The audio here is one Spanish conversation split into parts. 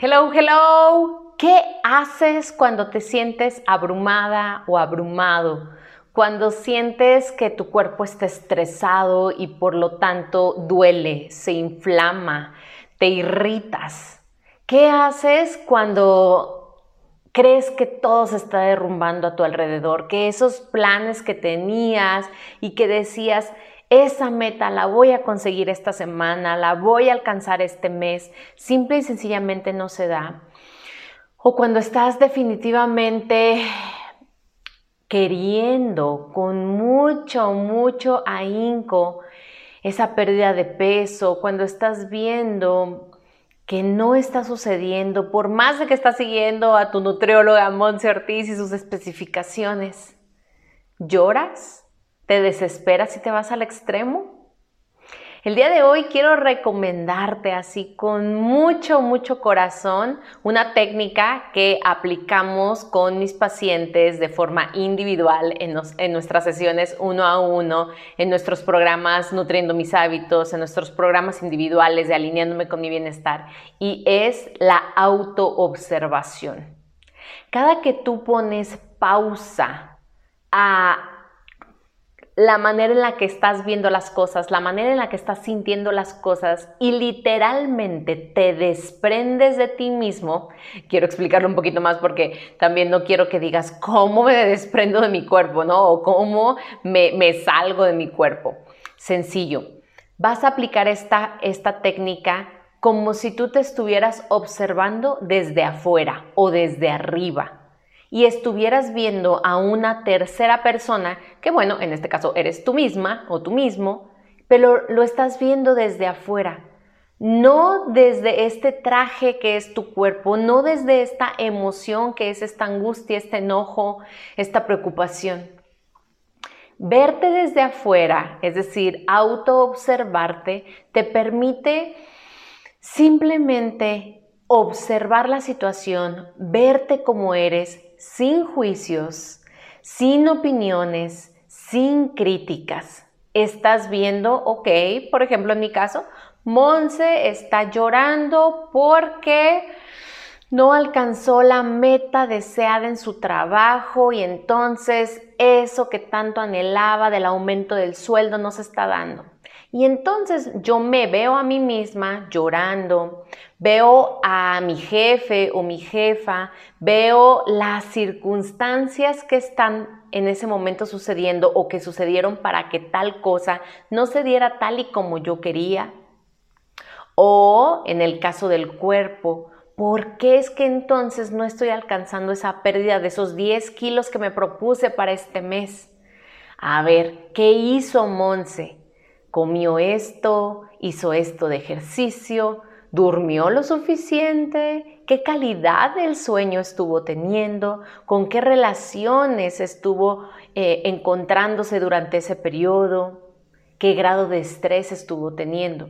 Hello, hello. ¿Qué haces cuando te sientes abrumada o abrumado? Cuando sientes que tu cuerpo está estresado y por lo tanto duele, se inflama, te irritas. ¿Qué haces cuando crees que todo se está derrumbando a tu alrededor? Que esos planes que tenías y que decías, esa meta la voy a conseguir esta semana, la voy a alcanzar este mes, simple y sencillamente no se da. O cuando estás definitivamente queriendo con mucho, mucho ahínco esa pérdida de peso, cuando estás viendo que no está sucediendo, por más de que estás siguiendo a tu nutrióloga Monse Ortiz y sus especificaciones, ¿lloras? ¿Te desesperas si te vas al extremo? El día de hoy quiero recomendarte así con mucho, mucho corazón una técnica que aplicamos con mis pacientes de forma individual en, en, nuestras sesiones uno a uno, en nuestros programas Nutriendo mis hábitos, en nuestros programas individuales de Alineándome con mi bienestar y es la autoobservación. Cada que tú pones pausa a la manera en la que estás viendo las cosas, la manera en la que estás sintiendo las cosas y literalmente te desprendes de ti mismo, quiero explicarlo un poquito más porque también no quiero que digas cómo me desprendo de mi cuerpo, ¿no? O cómo me, salgo de mi cuerpo. Sencillo, vas a aplicar esta, esta técnica como si tú te estuvieras observando desde afuera o desde arriba y estuvieras viendo a una tercera persona, que bueno, en este caso eres tú misma o tú mismo, pero lo estás viendo desde afuera, no desde este traje que es tu cuerpo, no desde esta emoción que es esta angustia, este enojo, esta preocupación. Verte desde afuera, es decir, autoobservarte, te permite simplemente observar la situación, verte como eres sin juicios, sin opiniones, sin críticas. Estás viendo, ok, por ejemplo en mi caso, Monse está llorando porque no alcanzó la meta deseada en su trabajo y entonces eso que tanto anhelaba del aumento del sueldo no se está dando. Y entonces yo me veo a mí misma llorando, veo a mi jefe o mi jefa, veo las circunstancias que están en ese momento sucediendo o que sucedieron para que tal cosa no se diera tal y como yo quería. O en el caso del cuerpo, ¿por qué es que entonces no estoy alcanzando esa pérdida de esos 10 kilos que me propuse para este mes? A ver, ¿qué hizo Monse? Comió esto, hizo esto de ejercicio, durmió lo suficiente, qué calidad del sueño estuvo teniendo, con qué relaciones estuvo eh, encontrándose durante ese periodo, qué grado de estrés estuvo teniendo.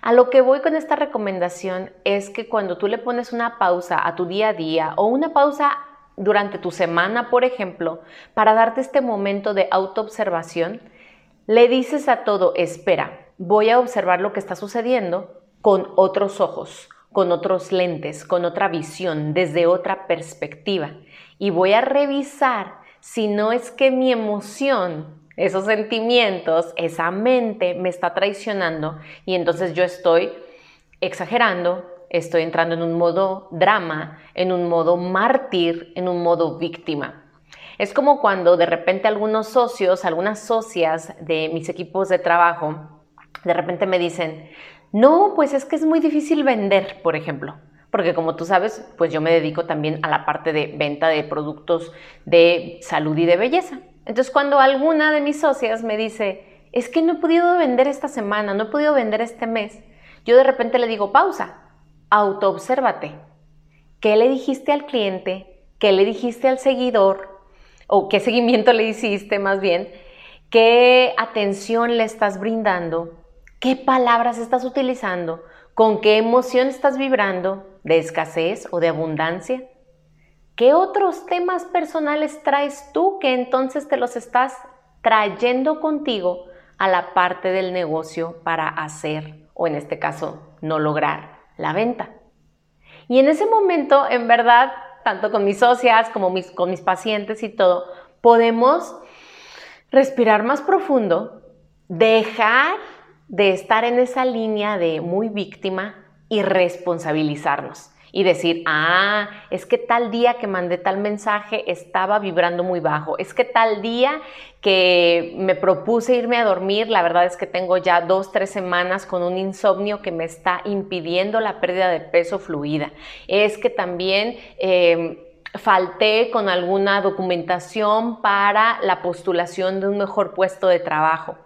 A lo que voy con esta recomendación es que cuando tú le pones una pausa a tu día a día o una pausa durante tu semana, por ejemplo, para darte este momento de autoobservación, le dices a todo, espera, voy a observar lo que está sucediendo con otros ojos, con otros lentes, con otra visión, desde otra perspectiva. Y voy a revisar si no es que mi emoción, esos sentimientos, esa mente me está traicionando y entonces yo estoy exagerando, estoy entrando en un modo drama, en un modo mártir, en un modo víctima. Es como cuando de repente algunos socios, algunas socias de mis equipos de trabajo, de repente me dicen, no, pues es que es muy difícil vender, por ejemplo. Porque como tú sabes, pues yo me dedico también a la parte de venta de productos de salud y de belleza. Entonces cuando alguna de mis socias me dice, es que no he podido vender esta semana, no he podido vender este mes, yo de repente le digo, pausa, autoobsérvate. ¿Qué le dijiste al cliente? ¿Qué le dijiste al seguidor? ¿O qué seguimiento le hiciste más bien? ¿Qué atención le estás brindando? ¿Qué palabras estás utilizando? ¿Con qué emoción estás vibrando? ¿De escasez o de abundancia? ¿Qué otros temas personales traes tú que entonces te los estás trayendo contigo a la parte del negocio para hacer o en este caso no lograr la venta? Y en ese momento, en verdad, tanto con mis socias como con mis pacientes y todo, podemos respirar más profundo, dejar de estar en esa línea de muy víctima y responsabilizarnos y decir, ah, es que tal día que mandé tal mensaje estaba vibrando muy bajo, es que tal día que me propuse irme a dormir, la verdad es que tengo ya dos, tres semanas con un insomnio que me está impidiendo la pérdida de peso fluida, es que también... Em, falté con alguna documentación para la postulación de un mejor puesto de trabajo.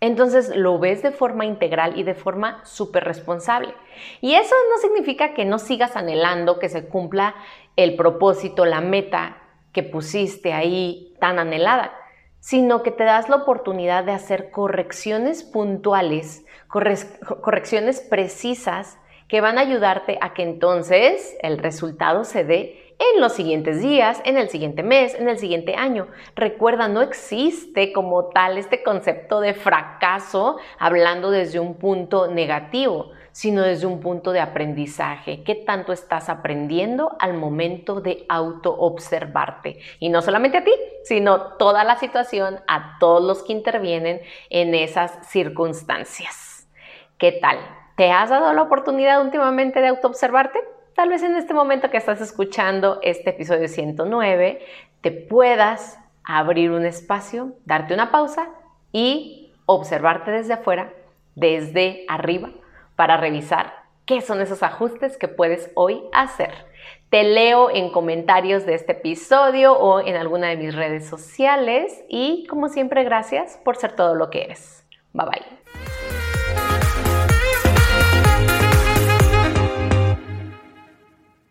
Entonces lo ves de forma integral y de forma súper responsable. Y eso no significa que no sigas anhelando que se cumpla el propósito, la meta que pusiste ahí tan anhelada, sino que te das la oportunidad de hacer correcciones puntuales, correcciones precisas que van a ayudarte a que entonces el resultado se dé en los siguientes días, en el siguiente mes, en el siguiente año. Recuerda, no existe como tal este concepto de fracaso hablando desde un punto negativo, sino desde un punto de aprendizaje. ¿Qué tanto estás aprendiendo al momento de autoobservarte? Y no solamente a ti, sino toda la situación, a todos los que intervienen en esas circunstancias. ¿Qué tal? ¿Te has dado la oportunidad últimamente de autoobservarte? Tal vez en este momento que estás escuchando este episodio 109, te puedas abrir un espacio, darte una pausa y observarte desde afuera, desde arriba, para revisar qué son esos ajustes que puedes hoy hacer. Te leo en comentarios de este episodio o en alguna de mis redes sociales y como siempre gracias por ser todo lo que eres. Bye bye.